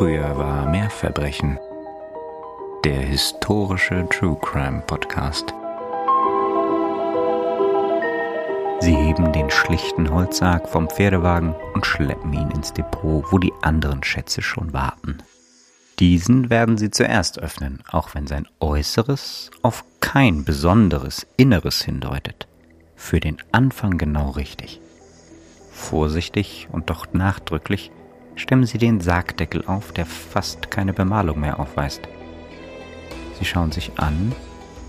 Früher war mehr Verbrechen. Der historische True Crime Podcast. Sie heben den schlichten Holzsarg vom Pferdewagen und schleppen ihn ins Depot, wo die anderen Schätze schon warten. Diesen werden sie zuerst öffnen, auch wenn sein Äußeres auf kein besonderes Inneres hindeutet. Für den Anfang genau richtig. Vorsichtig und doch nachdrücklich stemmen sie den Sargdeckel auf, der fast keine Bemalung mehr aufweist. Sie schauen sich an,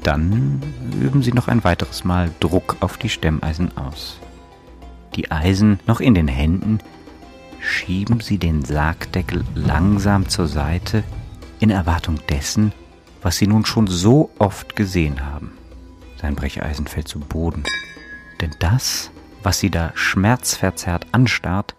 dann üben sie noch ein weiteres Mal Druck auf die Stemmeisen aus. Die Eisen noch in den Händen, schieben sie den Sargdeckel langsam zur Seite in Erwartung dessen, was sie nun schon so oft gesehen haben. Sein Brecheisen fällt zu Boden. Denn das, was sie da schmerzverzerrt anstarrt,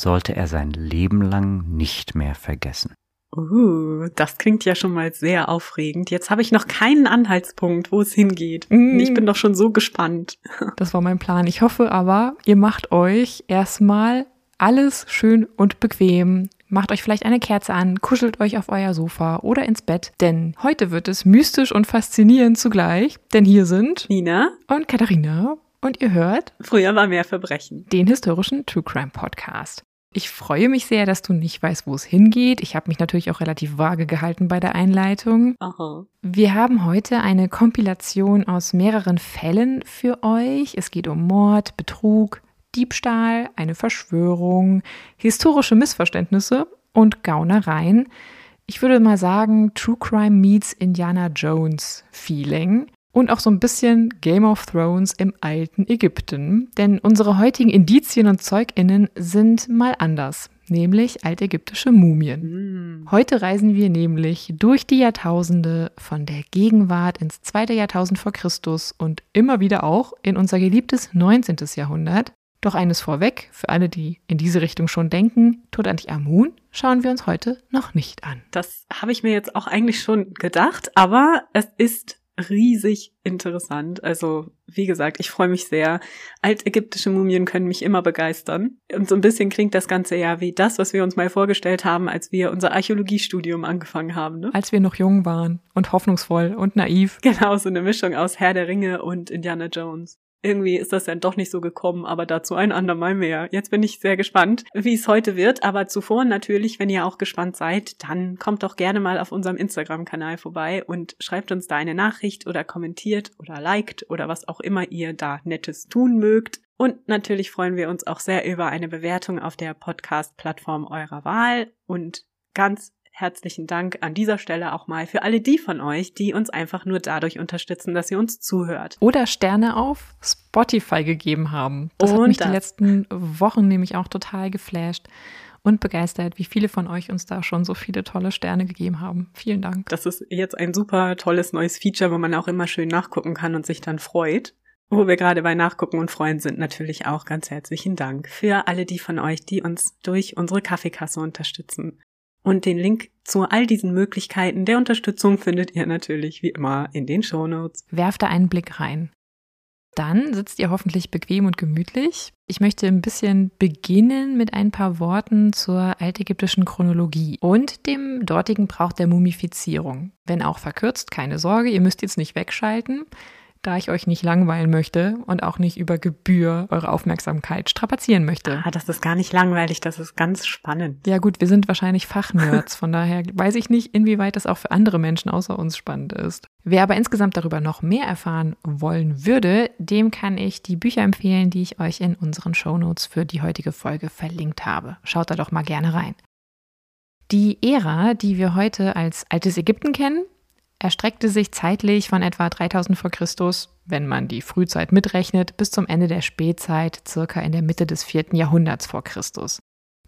sollte er sein Leben lang nicht mehr vergessen. Uh, das klingt ja schon mal sehr aufregend. Jetzt habe ich noch keinen Anhaltspunkt, wo es hingeht. Mm. Ich bin doch schon so gespannt. Das war mein Plan. Ich hoffe aber, ihr macht euch erstmal alles schön und bequem. Macht euch vielleicht eine Kerze an, kuschelt euch auf euer Sofa oder ins Bett, denn heute wird es mystisch und faszinierend zugleich, denn hier sind Nina und Katharina und ihr hört Früher war mehr Verbrechen. Den historischen True Crime Podcast. Ich freue mich sehr, dass du nicht weißt, wo es hingeht. Ich habe mich natürlich auch relativ vage gehalten bei der Einleitung. Aha. Wir haben heute eine Kompilation aus mehreren Fällen für euch. Es geht um Mord, Betrug, Diebstahl, eine Verschwörung, historische Missverständnisse und Gaunereien. Ich würde mal sagen, True Crime meets Indiana Jones Feeling und auch so ein bisschen Game of Thrones im alten Ägypten. Denn unsere heutigen Indizien und Zeuginnen sind mal anders, nämlich altägyptische Mumien. Mm. Heute reisen wir nämlich durch die Jahrtausende von der Gegenwart ins zweite Jahrtausend vor Christus und immer wieder auch in unser geliebtes 19. Jahrhundert. Doch eines vorweg, für alle, die in diese Richtung schon denken, Tutanchamun schauen wir uns heute noch nicht an. Das habe ich mir jetzt auch eigentlich schon gedacht, aber es ist riesig interessant. Also, wie gesagt, ich freue mich sehr. Altägyptische Mumien können mich immer begeistern. Und so ein bisschen klingt das Ganze ja wie das, was wir uns mal vorgestellt haben, als wir unser Archäologiestudium angefangen haben. Ne? Als wir noch jung waren und hoffnungsvoll und naiv. Genau, so eine Mischung aus Herr der Ringe und Indiana Jones. Irgendwie ist das dann doch nicht so gekommen, aber dazu ein andermal mehr. Jetzt bin ich sehr gespannt, wie es heute wird. Aber zuvor natürlich, wenn ihr auch gespannt seid, dann kommt doch gerne mal auf unserem Instagram-Kanal vorbei und schreibt uns da eine Nachricht oder kommentiert oder liked oder was auch immer ihr da Nettes tun mögt. Und natürlich freuen wir uns auch sehr über eine Bewertung auf der Podcast-Plattform eurer Wahl und ganz herzlichen Dank an dieser Stelle auch mal für alle die von euch, die uns einfach nur dadurch unterstützen, dass ihr uns zuhört. Oder Sterne auf Spotify gegeben haben. Das und hat mich das. die letzten Wochen nämlich auch total geflasht und begeistert, wie viele von euch uns da schon so viele tolle Sterne gegeben haben. Vielen Dank. Das ist jetzt ein super tolles neues Feature, wo man auch immer schön nachgucken kann und sich dann freut. Wo wir gerade bei Nachgucken und Freuen sind, natürlich auch ganz herzlichen Dank für alle die von euch, die uns durch unsere Kaffeekasse unterstützen. Und den Link zu all diesen Möglichkeiten der Unterstützung findet ihr natürlich wie immer in den Shownotes. Werft da einen Blick rein. Dann sitzt ihr hoffentlich bequem und gemütlich. Ich möchte ein bisschen beginnen mit ein paar Worten zur altägyptischen Chronologie und dem dortigen Brauch der Mumifizierung. Wenn auch verkürzt, keine Sorge, ihr müsst jetzt nicht wegschalten da ich euch nicht langweilen möchte und auch nicht über Gebühr eure Aufmerksamkeit strapazieren möchte. Ah, das ist gar nicht langweilig, das ist ganz spannend. Ja gut, wir sind wahrscheinlich Fachnerds, von daher weiß ich nicht, inwieweit das auch für andere Menschen außer uns spannend ist. Wer aber insgesamt darüber noch mehr erfahren wollen würde, dem kann ich die Bücher empfehlen, die ich euch in unseren Shownotes für die heutige Folge verlinkt habe. Schaut da doch mal gerne rein. Die Ära, die wir heute als altes Ägypten kennen, erstreckte sich zeitlich von etwa 3000 vor Christus, wenn man die Frühzeit mitrechnet, bis zum Ende der Spätzeit, circa in der Mitte des vierten Jahrhunderts vor Christus.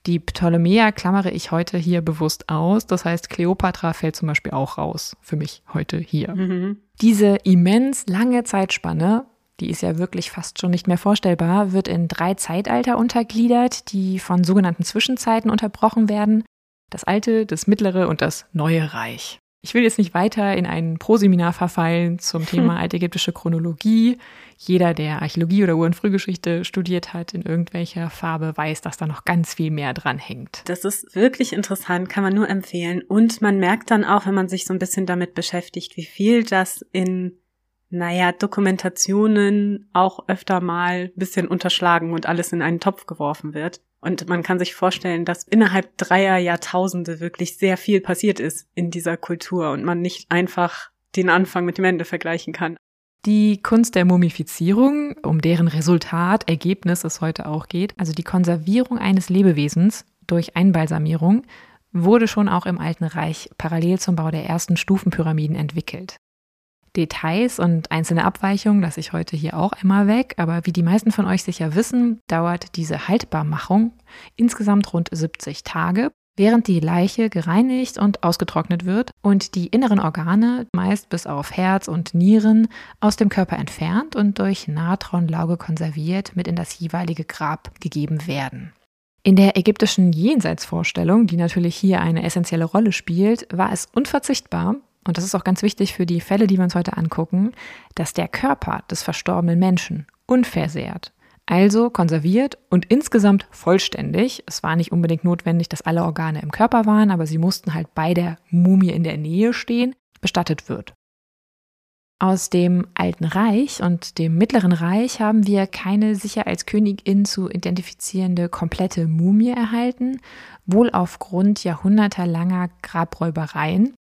Die Ptolemäer klammere ich heute hier bewusst aus, das heißt Kleopatra fällt zum Beispiel auch raus, für mich heute hier. Mhm. Diese immens lange Zeitspanne, die ist ja wirklich fast schon nicht mehr vorstellbar, wird in drei Zeitalter untergliedert, die von sogenannten Zwischenzeiten unterbrochen werden. Das alte, das mittlere und das neue Reich. Ich will jetzt nicht weiter in ein Proseminar verfallen zum Thema altägyptische Chronologie. Jeder, der Archäologie oder Ur- und Frühgeschichte studiert hat, in irgendwelcher Farbe, weiß, dass da noch ganz viel mehr dran hängt. Das ist wirklich interessant, kann man nur empfehlen. Und man merkt dann auch, wenn man sich so ein bisschen damit beschäftigt, wie viel das in naja, Dokumentationen auch öfter mal bisschen unterschlagen und alles in einen Topf geworfen wird. Und man kann sich vorstellen, dass innerhalb dreier Jahrtausende wirklich sehr viel passiert ist in dieser Kultur und man nicht einfach den Anfang mit dem Ende vergleichen kann. Die Kunst der Mumifizierung, um deren Resultat, Ergebnis es heute auch geht, also die Konservierung eines Lebewesens durch Einbalsamierung, wurde schon auch im Alten Reich parallel zum Bau der ersten Stufenpyramiden entwickelt. Details und einzelne Abweichungen lasse ich heute hier auch einmal weg, aber wie die meisten von euch sicher wissen, dauert diese Haltbarmachung insgesamt rund 70 Tage, während die Leiche gereinigt und ausgetrocknet wird und die inneren Organe, meist bis auf Herz und Nieren, aus dem Körper entfernt und durch Natronlauge konserviert mit in das jeweilige Grab gegeben werden. In der ägyptischen Jenseitsvorstellung, die natürlich hier eine essentielle Rolle spielt, war es unverzichtbar, und das ist auch ganz wichtig für die Fälle, die wir uns heute angucken, dass der Körper des verstorbenen Menschen unversehrt, also konserviert und insgesamt vollständig, es war nicht unbedingt notwendig, dass alle Organe im Körper waren, aber sie mussten halt bei der Mumie in der Nähe stehen, bestattet wird. Aus dem Alten Reich und dem Mittleren Reich haben wir keine sicher als Königin zu identifizierende komplette Mumie erhalten, wohl aufgrund jahrhundertelanger Grabräubereien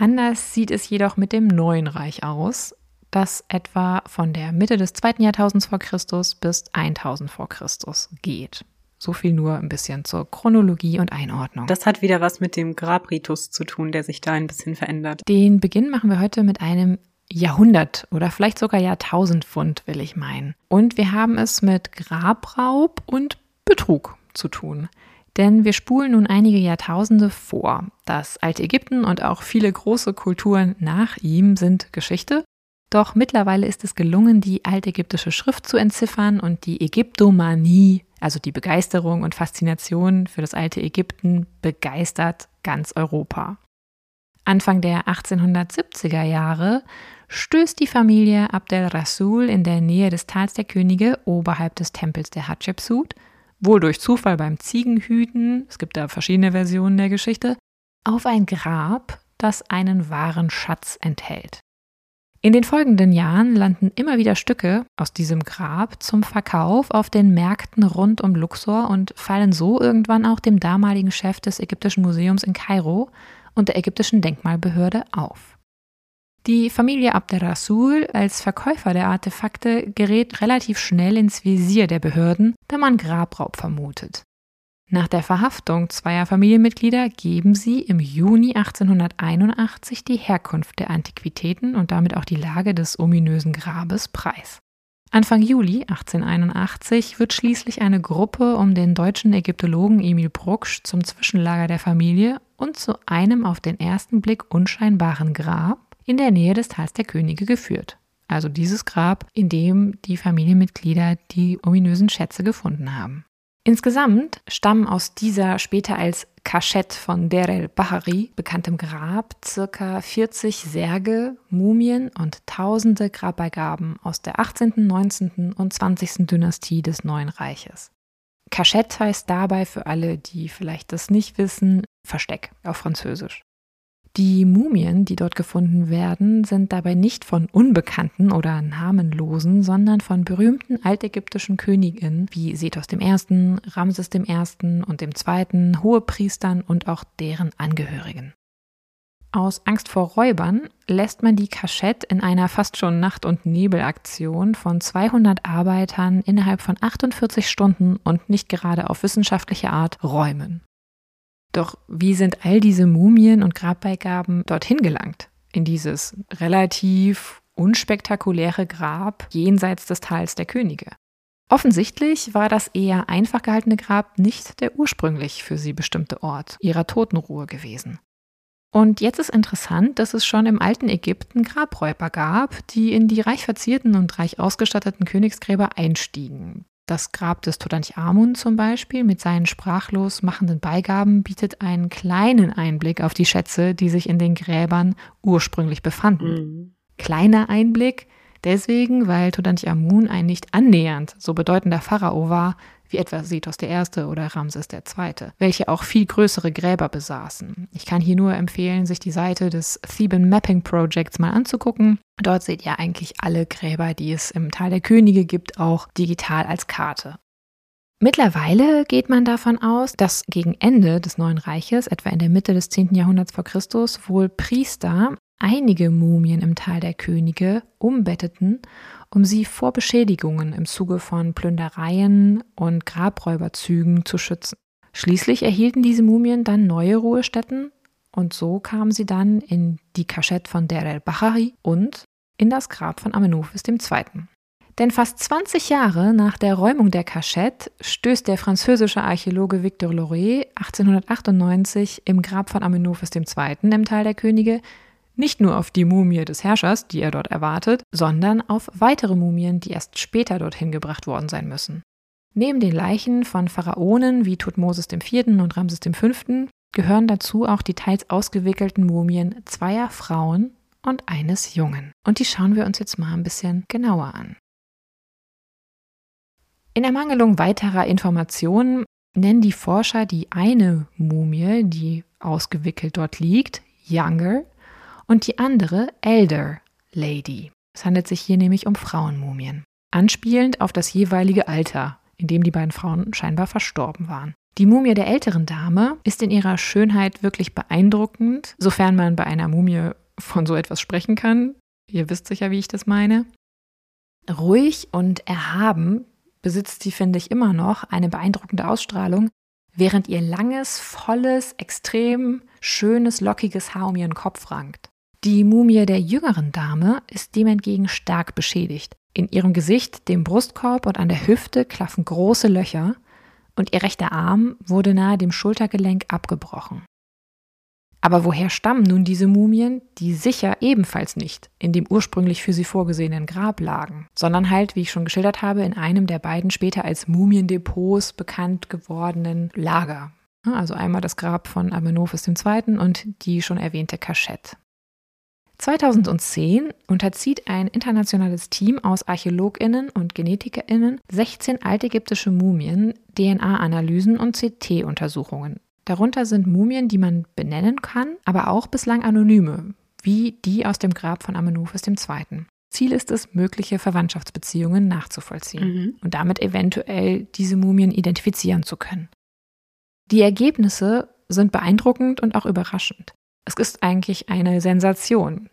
Anders sieht es jedoch mit dem Neuen Reich aus, das etwa von der Mitte des zweiten Jahrtausends vor Christus bis 1000 vor Christus geht. So viel nur ein bisschen zur Chronologie und Einordnung. Das hat wieder was mit dem Grabritus zu tun, der sich da ein bisschen verändert. Den Beginn machen wir heute mit einem Jahrhundert oder vielleicht sogar Jahrtausendfund, will ich meinen. Und wir haben es mit Grabraub und Betrug zu tun. Denn wir spulen nun einige Jahrtausende vor. Das alte Ägypten und auch viele große Kulturen nach ihm sind Geschichte. Doch mittlerweile ist es gelungen, die altägyptische Schrift zu entziffern und die Ägyptomanie, also die Begeisterung und Faszination für das alte Ägypten, begeistert ganz Europa. Anfang der 1870er Jahre stößt die Familie Abdel Rasul in der Nähe des Tals der Könige oberhalb des Tempels der Hatschepsut wohl durch Zufall beim Ziegenhüten, es gibt da verschiedene Versionen der Geschichte, auf ein Grab, das einen wahren Schatz enthält. In den folgenden Jahren landen immer wieder Stücke aus diesem Grab zum Verkauf auf den Märkten rund um Luxor und fallen so irgendwann auch dem damaligen Chef des Ägyptischen Museums in Kairo und der ägyptischen Denkmalbehörde auf. Die Familie Abderrasul als Verkäufer der Artefakte gerät relativ schnell ins Visier der Behörden, da man Grabraub vermutet. Nach der Verhaftung zweier Familienmitglieder geben sie im Juni 1881 die Herkunft der Antiquitäten und damit auch die Lage des ominösen Grabes preis. Anfang Juli 1881 wird schließlich eine Gruppe um den deutschen Ägyptologen Emil Brucksch zum Zwischenlager der Familie und zu einem auf den ersten Blick unscheinbaren Grab in der Nähe des Tals der Könige geführt. Also dieses Grab, in dem die Familienmitglieder die ominösen Schätze gefunden haben. Insgesamt stammen aus dieser später als Kaschett von Der el-Bahari bekanntem Grab circa 40 Särge, Mumien und tausende Grabbeigaben aus der 18., 19. und 20. Dynastie des Neuen Reiches. Kaschett heißt dabei für alle, die vielleicht das nicht wissen, Versteck auf Französisch. Die Mumien, die dort gefunden werden, sind dabei nicht von Unbekannten oder Namenlosen, sondern von berühmten altägyptischen Königinnen wie Sethos I., Ramses I. und II., Hohepriestern und auch deren Angehörigen. Aus Angst vor Räubern lässt man die Kaschett in einer fast schon Nacht- und Nebelaktion von 200 Arbeitern innerhalb von 48 Stunden und nicht gerade auf wissenschaftliche Art räumen. Doch wie sind all diese Mumien und Grabbeigaben dorthin gelangt? In dieses relativ unspektakuläre Grab jenseits des Tals der Könige. Offensichtlich war das eher einfach gehaltene Grab nicht der ursprünglich für sie bestimmte Ort ihrer Totenruhe gewesen. Und jetzt ist interessant, dass es schon im alten Ägypten Grabräuber gab, die in die reich verzierten und reich ausgestatteten Königsgräber einstiegen. Das Grab des Tutanchamun zum Beispiel mit seinen sprachlos machenden Beigaben bietet einen kleinen Einblick auf die Schätze, die sich in den Gräbern ursprünglich befanden. Mhm. Kleiner Einblick deswegen, weil Tutanchamun ein nicht annähernd so bedeutender Pharao war wie etwa Sethos I. oder Ramses II., welche auch viel größere Gräber besaßen. Ich kann hier nur empfehlen, sich die Seite des Theban Mapping Projects mal anzugucken. Dort seht ihr eigentlich alle Gräber, die es im Tal der Könige gibt, auch digital als Karte. Mittlerweile geht man davon aus, dass gegen Ende des Neuen Reiches, etwa in der Mitte des 10. Jahrhunderts vor Christus, wohl Priester einige Mumien im Tal der Könige umbetteten um sie vor Beschädigungen im Zuge von Plündereien und Grabräuberzügen zu schützen. Schließlich erhielten diese Mumien dann neue Ruhestätten und so kamen sie dann in die Kaschette von Der el-Bahari und in das Grab von Amenuphis II. Denn fast 20 Jahre nach der Räumung der Kaschette stößt der französische Archäologe Victor Loret 1898 im Grab von Amenuphis II. im Tal der Könige nicht nur auf die Mumie des Herrschers, die er dort erwartet, sondern auf weitere Mumien, die erst später dorthin gebracht worden sein müssen. Neben den Leichen von Pharaonen wie Tutmosis IV. und Ramses V. gehören dazu auch die teils ausgewickelten Mumien zweier Frauen und eines Jungen. Und die schauen wir uns jetzt mal ein bisschen genauer an. In Ermangelung weiterer Informationen nennen die Forscher die eine Mumie, die ausgewickelt dort liegt, Younger, und die andere Elder Lady. Es handelt sich hier nämlich um Frauenmumien, anspielend auf das jeweilige Alter, in dem die beiden Frauen scheinbar verstorben waren. Die Mumie der älteren Dame ist in ihrer Schönheit wirklich beeindruckend, sofern man bei einer Mumie von so etwas sprechen kann. Ihr wisst sicher, wie ich das meine. Ruhig und erhaben besitzt sie, finde ich, immer noch eine beeindruckende Ausstrahlung, während ihr langes, volles, extrem schönes, lockiges Haar um ihren Kopf rankt. Die Mumie der jüngeren Dame ist dem entgegen stark beschädigt. In ihrem Gesicht, dem Brustkorb und an der Hüfte klaffen große Löcher und ihr rechter Arm wurde nahe dem Schultergelenk abgebrochen. Aber woher stammen nun diese Mumien, die sicher ebenfalls nicht in dem ursprünglich für sie vorgesehenen Grab lagen, sondern halt, wie ich schon geschildert habe, in einem der beiden später als Mumiendepots bekannt gewordenen Lager. Also einmal das Grab von Amenophis II. und die schon erwähnte Kaschette. 2010 unterzieht ein internationales Team aus Archäologinnen und Genetikerinnen 16 altägyptische Mumien, DNA-Analysen und CT-Untersuchungen. Darunter sind Mumien, die man benennen kann, aber auch bislang anonyme, wie die aus dem Grab von Amenuphis II. Ziel ist es, mögliche Verwandtschaftsbeziehungen nachzuvollziehen mhm. und damit eventuell diese Mumien identifizieren zu können. Die Ergebnisse sind beeindruckend und auch überraschend. Es ist eigentlich eine Sensation.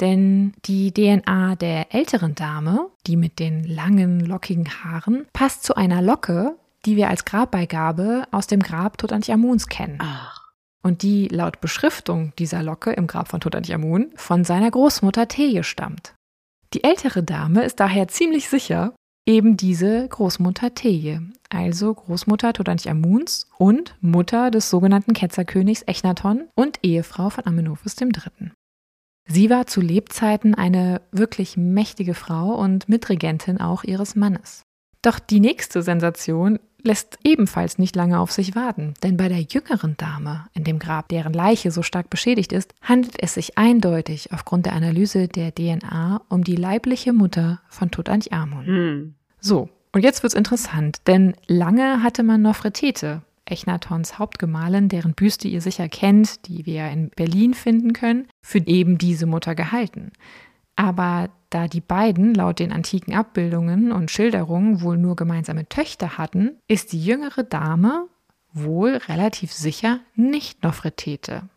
Denn die DNA der älteren Dame, die mit den langen, lockigen Haaren, passt zu einer Locke, die wir als Grabbeigabe aus dem Grab Tutanchamuns kennen. Ach. Und die laut Beschriftung dieser Locke im Grab von Tutanchamun von seiner Großmutter Teje stammt. Die ältere Dame ist daher ziemlich sicher, eben diese Großmutter Teje, also Großmutter Tutanchamuns und Mutter des sogenannten Ketzerkönigs Echnaton und Ehefrau von Amenophis III. Sie war zu Lebzeiten eine wirklich mächtige Frau und Mitregentin auch ihres Mannes. Doch die nächste Sensation lässt ebenfalls nicht lange auf sich warten, denn bei der jüngeren Dame in dem Grab, deren Leiche so stark beschädigt ist, handelt es sich eindeutig aufgrund der Analyse der DNA um die leibliche Mutter von Tutanchamun. Hm. So, und jetzt wird's interessant, denn lange hatte man Nofretete, Echnatons Hauptgemahlin, deren Büste ihr sicher kennt, die wir in Berlin finden können, für eben diese Mutter gehalten. Aber da die beiden laut den antiken Abbildungen und Schilderungen wohl nur gemeinsame Töchter hatten, ist die jüngere Dame wohl relativ sicher nicht Nofretete.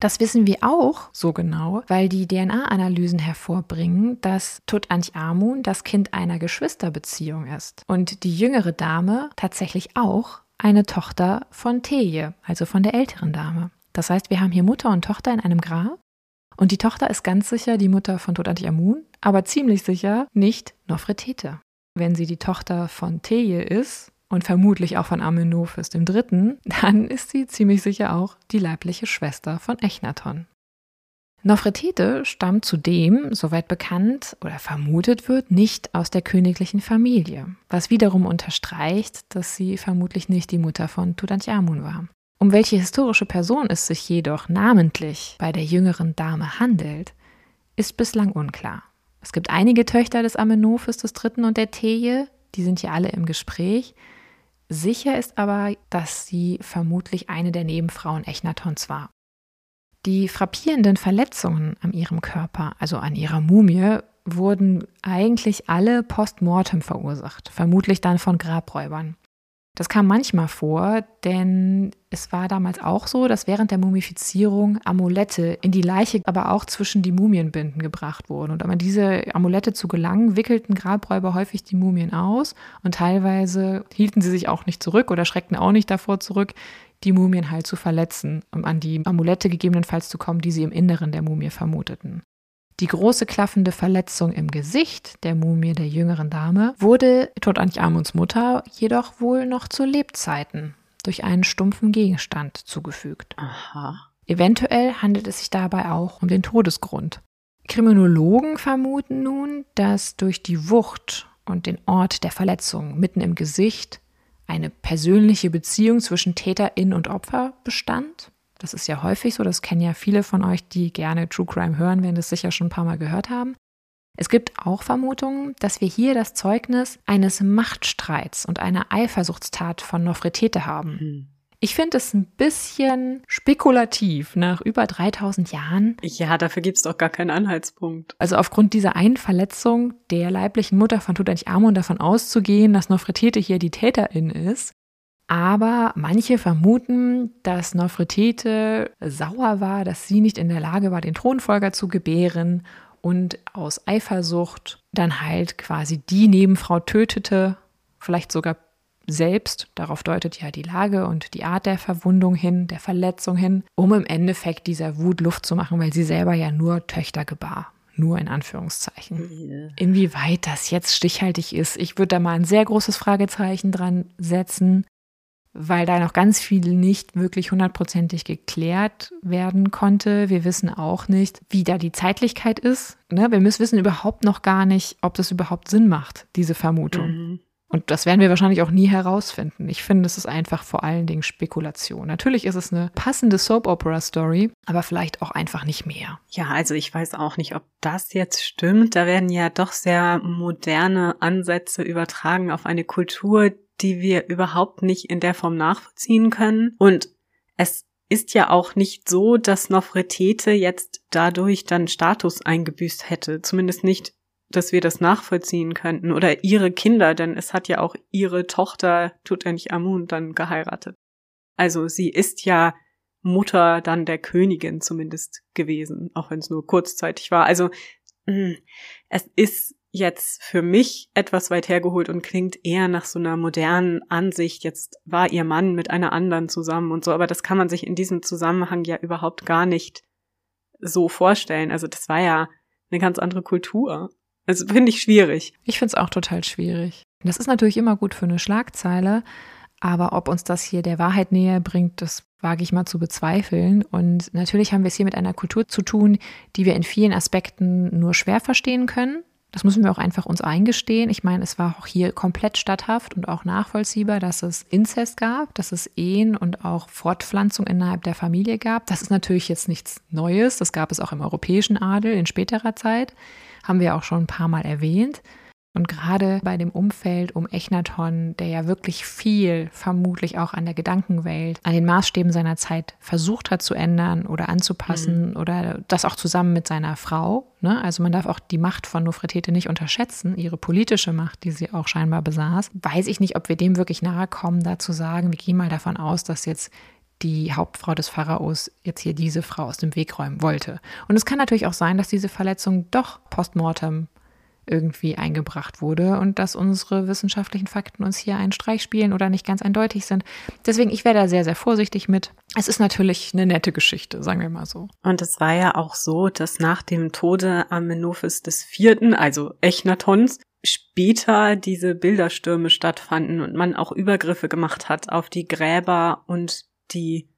Das wissen wir auch so genau, weil die DNA-Analysen hervorbringen, dass Tutanchamun das Kind einer Geschwisterbeziehung ist und die jüngere Dame tatsächlich auch eine Tochter von Teje, also von der älteren Dame. Das heißt, wir haben hier Mutter und Tochter in einem Grab und die Tochter ist ganz sicher die Mutter von Tutanchamun, aber ziemlich sicher nicht Nofretete. Wenn sie die Tochter von Teje ist und vermutlich auch von Amenophis III., dann ist sie ziemlich sicher auch die leibliche Schwester von Echnaton. Nofretete stammt zudem, soweit bekannt oder vermutet wird, nicht aus der königlichen Familie, was wiederum unterstreicht, dass sie vermutlich nicht die Mutter von Tutanchamun war. Um welche historische Person es sich jedoch namentlich bei der jüngeren Dame handelt, ist bislang unklar. Es gibt einige Töchter des Amenophes III. und der Teje, die sind hier alle im Gespräch. Sicher ist aber, dass sie vermutlich eine der Nebenfrauen Echnatons war. Die frappierenden Verletzungen an ihrem Körper, also an ihrer Mumie, wurden eigentlich alle postmortem verursacht, vermutlich dann von Grabräubern. Das kam manchmal vor, denn es war damals auch so, dass während der Mumifizierung Amulette in die Leiche, aber auch zwischen die Mumienbinden gebracht wurden. Und um an diese Amulette zu gelangen, wickelten Grabräuber häufig die Mumien aus und teilweise hielten sie sich auch nicht zurück oder schreckten auch nicht davor zurück, die Mumien halt zu verletzen, um an die Amulette gegebenenfalls zu kommen, die sie im Inneren der Mumie vermuteten. Die große klaffende Verletzung im Gesicht der Mumie der jüngeren Dame wurde Tutanchamuns Mutter jedoch wohl noch zu Lebzeiten durch einen stumpfen Gegenstand zugefügt. Aha. Eventuell handelt es sich dabei auch um den Todesgrund. Kriminologen vermuten nun, dass durch die Wucht und den Ort der Verletzung mitten im Gesicht eine persönliche Beziehung zwischen Täterin und Opfer bestand. Das ist ja häufig so, das kennen ja viele von euch, die gerne True Crime hören, werden das sicher schon ein paar Mal gehört haben. Es gibt auch Vermutungen, dass wir hier das Zeugnis eines Machtstreits und einer Eifersuchtstat von Nofretete haben. Hm. Ich finde es ein bisschen spekulativ nach über 3000 Jahren. Ja, dafür gibt es doch gar keinen Anhaltspunkt. Also aufgrund dieser einen Verletzung der leiblichen Mutter von Tutanchamun davon auszugehen, dass Nofretete hier die Täterin ist. Aber manche vermuten, dass Nofretete sauer war, dass sie nicht in der Lage war, den Thronfolger zu gebären und aus Eifersucht dann halt quasi die Nebenfrau tötete, vielleicht sogar selbst, darauf deutet ja die Lage und die Art der Verwundung hin, der Verletzung hin, um im Endeffekt dieser Wut Luft zu machen, weil sie selber ja nur Töchter gebar. Nur in Anführungszeichen. Inwieweit das jetzt stichhaltig ist, ich würde da mal ein sehr großes Fragezeichen dran setzen, weil da noch ganz viel nicht wirklich hundertprozentig geklärt werden konnte. Wir wissen auch nicht, wie da die Zeitlichkeit ist. Ne? Wir müssen wissen überhaupt noch gar nicht, ob das überhaupt Sinn macht, diese Vermutung. Mhm. Und das werden wir wahrscheinlich auch nie herausfinden. Ich finde, es ist einfach vor allen Dingen Spekulation. Natürlich ist es eine passende Soap-Opera-Story, aber vielleicht auch einfach nicht mehr. Ja, also ich weiß auch nicht, ob das jetzt stimmt. Da werden ja doch sehr moderne Ansätze übertragen auf eine Kultur, die wir überhaupt nicht in der Form nachvollziehen können. Und es ist ja auch nicht so, dass Nofretete jetzt dadurch dann Status eingebüßt hätte. Zumindest nicht dass wir das nachvollziehen könnten oder ihre Kinder, denn es hat ja auch ihre Tochter Tutanchamun dann geheiratet. Also sie ist ja Mutter dann der Königin zumindest gewesen, auch wenn es nur kurzzeitig war. Also mh, es ist jetzt für mich etwas weit hergeholt und klingt eher nach so einer modernen Ansicht. Jetzt war ihr Mann mit einer anderen zusammen und so, aber das kann man sich in diesem Zusammenhang ja überhaupt gar nicht so vorstellen. Also das war ja eine ganz andere Kultur. Also finde ich schwierig. Ich finde es auch total schwierig. Das ist natürlich immer gut für eine Schlagzeile, aber ob uns das hier der Wahrheit näher bringt, das wage ich mal zu bezweifeln. Und natürlich haben wir es hier mit einer Kultur zu tun, die wir in vielen Aspekten nur schwer verstehen können. Das müssen wir auch einfach uns eingestehen. Ich meine, es war auch hier komplett statthaft und auch nachvollziehbar, dass es Inzest gab, dass es Ehen und auch Fortpflanzung innerhalb der Familie gab. Das ist natürlich jetzt nichts Neues. Das gab es auch im europäischen Adel in späterer Zeit haben wir auch schon ein paar Mal erwähnt. Und gerade bei dem Umfeld um Echnaton, der ja wirklich viel, vermutlich auch an der Gedankenwelt, an den Maßstäben seiner Zeit versucht hat zu ändern oder anzupassen mhm. oder das auch zusammen mit seiner Frau. Ne? Also man darf auch die Macht von Nofretete nicht unterschätzen, ihre politische Macht, die sie auch scheinbar besaß. Weiß ich nicht, ob wir dem wirklich nahe kommen, da zu sagen, wir gehen mal davon aus, dass jetzt die Hauptfrau des Pharaos jetzt hier diese Frau aus dem Weg räumen wollte. Und es kann natürlich auch sein, dass diese Verletzung doch postmortem irgendwie eingebracht wurde und dass unsere wissenschaftlichen Fakten uns hier einen Streich spielen oder nicht ganz eindeutig sind. Deswegen, ich wäre da sehr, sehr vorsichtig mit. Es ist natürlich eine nette Geschichte, sagen wir mal so. Und es war ja auch so, dass nach dem Tode Amenophis IV., also Echnatons, später diese Bilderstürme stattfanden und man auch Übergriffe gemacht hat auf die Gräber und die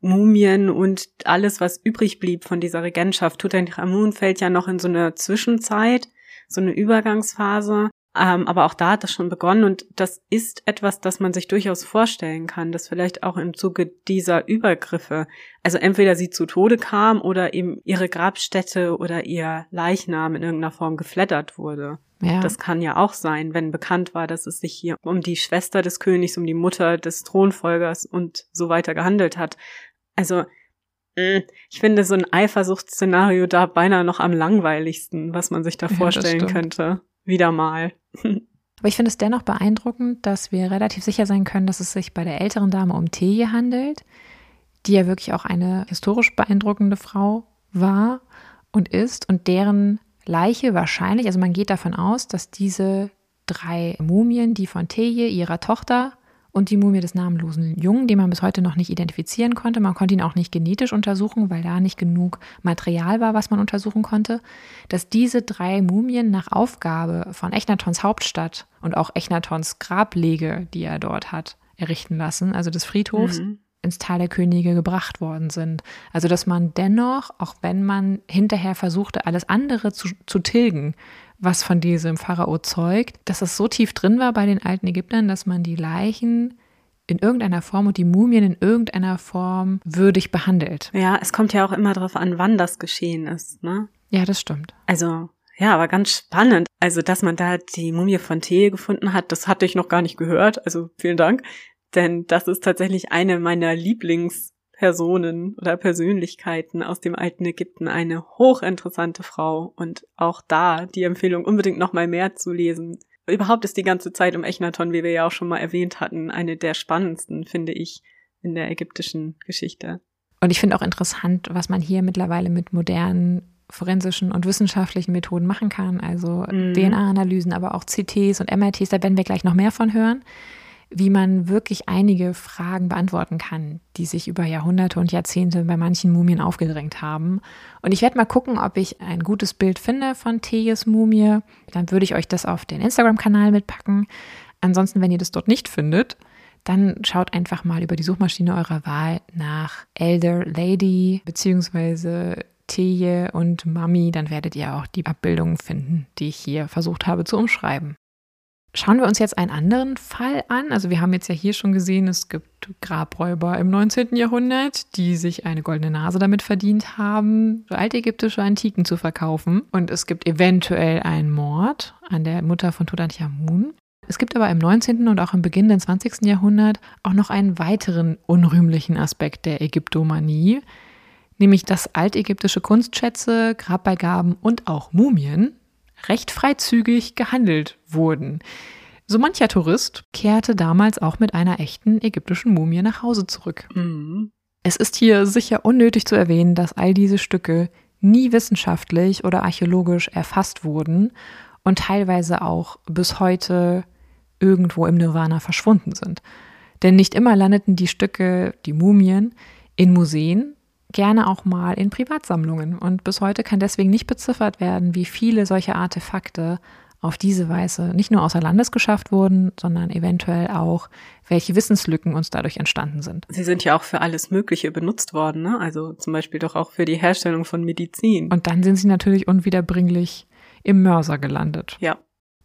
Mumien und alles, was übrig blieb von dieser Regentschaft. Tutanchamun fällt ja noch in so eine Zwischenzeit, so eine Übergangsphase. Ähm, aber auch da hat das schon begonnen und das ist etwas, das man sich durchaus vorstellen kann, dass vielleicht auch im Zuge dieser Übergriffe, also entweder sie zu Tode kam oder eben ihre Grabstätte oder ihr Leichnam in irgendeiner Form geflattert wurde. Ja. Das kann ja auch sein, wenn bekannt war, dass es sich hier um die Schwester des Königs, um die Mutter des Thronfolgers und so weiter gehandelt hat. Also ich finde so ein Eifersuchtsszenario da beinahe noch am langweiligsten, was man sich da vorstellen ja, könnte. Wieder mal. Aber ich finde es dennoch beeindruckend, dass wir relativ sicher sein können, dass es sich bei der älteren Dame um Teje handelt, die ja wirklich auch eine historisch beeindruckende Frau war und ist und deren Leiche wahrscheinlich, also man geht davon aus, dass diese drei Mumien, die von Teje, ihrer Tochter und die Mumie des namenlosen Jungen, den man bis heute noch nicht identifizieren konnte. Man konnte ihn auch nicht genetisch untersuchen, weil da nicht genug Material war, was man untersuchen konnte. Dass diese drei Mumien nach Aufgabe von Echnatons Hauptstadt und auch Echnatons Grablege, die er dort hat, errichten lassen, also des Friedhofs, mhm. ins Tal der Könige gebracht worden sind. Also dass man dennoch, auch wenn man hinterher versuchte, alles andere zu, zu tilgen, was von diesem Pharao zeugt, dass es so tief drin war bei den alten Ägyptern, dass man die Leichen in irgendeiner Form und die Mumien in irgendeiner Form würdig behandelt. Ja, es kommt ja auch immer darauf an, wann das geschehen ist, ne? Ja, das stimmt. Also, ja, aber ganz spannend. Also, dass man da die Mumie von Thee gefunden hat, das hatte ich noch gar nicht gehört. Also, vielen Dank. Denn das ist tatsächlich eine meiner Lieblings- Personen oder Persönlichkeiten aus dem alten Ägypten eine hochinteressante Frau und auch da die Empfehlung unbedingt noch mal mehr zu lesen. Überhaupt ist die ganze Zeit um Echnaton, wie wir ja auch schon mal erwähnt hatten, eine der spannendsten, finde ich, in der ägyptischen Geschichte. Und ich finde auch interessant, was man hier mittlerweile mit modernen forensischen und wissenschaftlichen Methoden machen kann, also mhm. DNA-Analysen, aber auch CTs und MRTs, da werden wir gleich noch mehr von hören wie man wirklich einige Fragen beantworten kann, die sich über Jahrhunderte und Jahrzehnte bei manchen Mumien aufgedrängt haben. Und ich werde mal gucken, ob ich ein gutes Bild finde von Tejes Mumie. Dann würde ich euch das auf den Instagram-Kanal mitpacken. Ansonsten, wenn ihr das dort nicht findet, dann schaut einfach mal über die Suchmaschine eurer Wahl nach Elder Lady beziehungsweise Teje und Mami. Dann werdet ihr auch die Abbildungen finden, die ich hier versucht habe zu umschreiben. Schauen wir uns jetzt einen anderen Fall an. Also wir haben jetzt ja hier schon gesehen, es gibt Grabräuber im 19. Jahrhundert, die sich eine goldene Nase damit verdient haben, altägyptische Antiken zu verkaufen. Und es gibt eventuell einen Mord an der Mutter von Tutanchamun. Es gibt aber im 19. und auch im Beginn des 20. Jahrhundert auch noch einen weiteren unrühmlichen Aspekt der Ägyptomanie, nämlich dass altägyptische Kunstschätze, Grabbeigaben und auch Mumien recht freizügig gehandelt wurden. So mancher Tourist kehrte damals auch mit einer echten ägyptischen Mumie nach Hause zurück. Mhm. Es ist hier sicher unnötig zu erwähnen, dass all diese Stücke nie wissenschaftlich oder archäologisch erfasst wurden und teilweise auch bis heute irgendwo im Nirvana verschwunden sind. Denn nicht immer landeten die Stücke, die Mumien, in Museen, gerne auch mal in Privatsammlungen. Und bis heute kann deswegen nicht beziffert werden, wie viele solche Artefakte auf diese Weise nicht nur außer Landes geschafft wurden, sondern eventuell auch, welche Wissenslücken uns dadurch entstanden sind. Sie sind ja auch für alles Mögliche benutzt worden, ne? also zum Beispiel doch auch für die Herstellung von Medizin. Und dann sind sie natürlich unwiederbringlich im Mörser gelandet. Ja.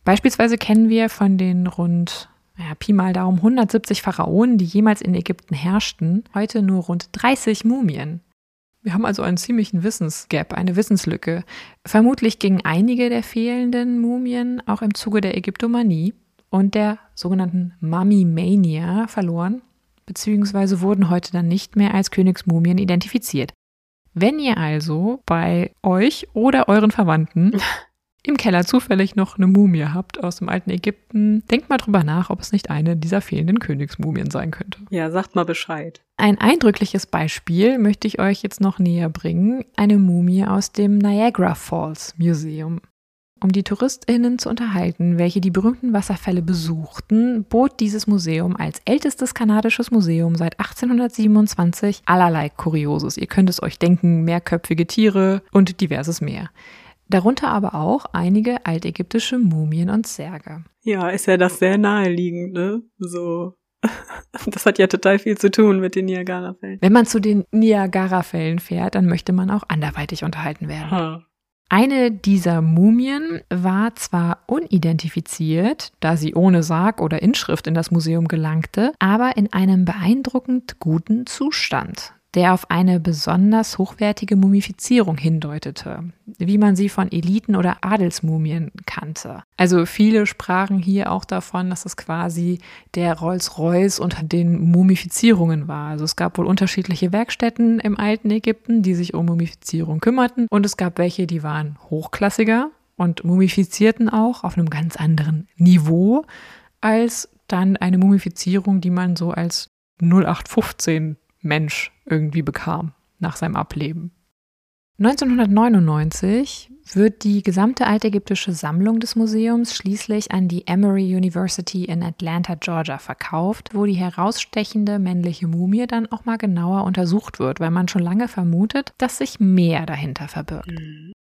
Beispielsweise kennen wir von den rund ja, Pi mal Daumen 170 Pharaonen, die jemals in Ägypten herrschten, heute nur rund 30 Mumien. Wir haben also einen ziemlichen Wissensgap, eine Wissenslücke. Vermutlich gingen einige der fehlenden Mumien auch im Zuge der Ägyptomanie und der sogenannten Mummy-Mania verloren, beziehungsweise wurden heute dann nicht mehr als Königsmumien identifiziert. Wenn ihr also bei euch oder euren Verwandten im Keller zufällig noch eine Mumie habt aus dem alten Ägypten, denkt mal drüber nach, ob es nicht eine dieser fehlenden Königsmumien sein könnte. Ja, sagt mal Bescheid. Ein eindrückliches Beispiel möchte ich euch jetzt noch näher bringen. Eine Mumie aus dem Niagara Falls Museum. Um die TouristInnen zu unterhalten, welche die berühmten Wasserfälle besuchten, bot dieses Museum als ältestes kanadisches Museum seit 1827 allerlei Kurioses. Ihr könnt es euch denken, mehrköpfige Tiere und diverses mehr darunter aber auch einige altägyptische Mumien und Särge. Ja, ist ja das sehr naheliegend, ne? So Das hat ja total viel zu tun mit den Niagara-Fällen. Wenn man zu den Niagara-Fällen fährt, dann möchte man auch anderweitig unterhalten werden. Eine dieser Mumien war zwar unidentifiziert, da sie ohne Sarg oder Inschrift in das Museum gelangte, aber in einem beeindruckend guten Zustand der auf eine besonders hochwertige Mumifizierung hindeutete, wie man sie von Eliten- oder Adelsmumien kannte. Also viele sprachen hier auch davon, dass es quasi der Rolls-Royce unter den Mumifizierungen war. Also es gab wohl unterschiedliche Werkstätten im alten Ägypten, die sich um Mumifizierung kümmerten und es gab welche, die waren hochklassiger und mumifizierten auch auf einem ganz anderen Niveau als dann eine Mumifizierung, die man so als 0815 Mensch irgendwie bekam nach seinem Ableben. 1999 wird die gesamte altägyptische Sammlung des Museums schließlich an die Emory University in Atlanta, Georgia verkauft, wo die herausstechende männliche Mumie dann auch mal genauer untersucht wird, weil man schon lange vermutet, dass sich mehr dahinter verbirgt. Mhm.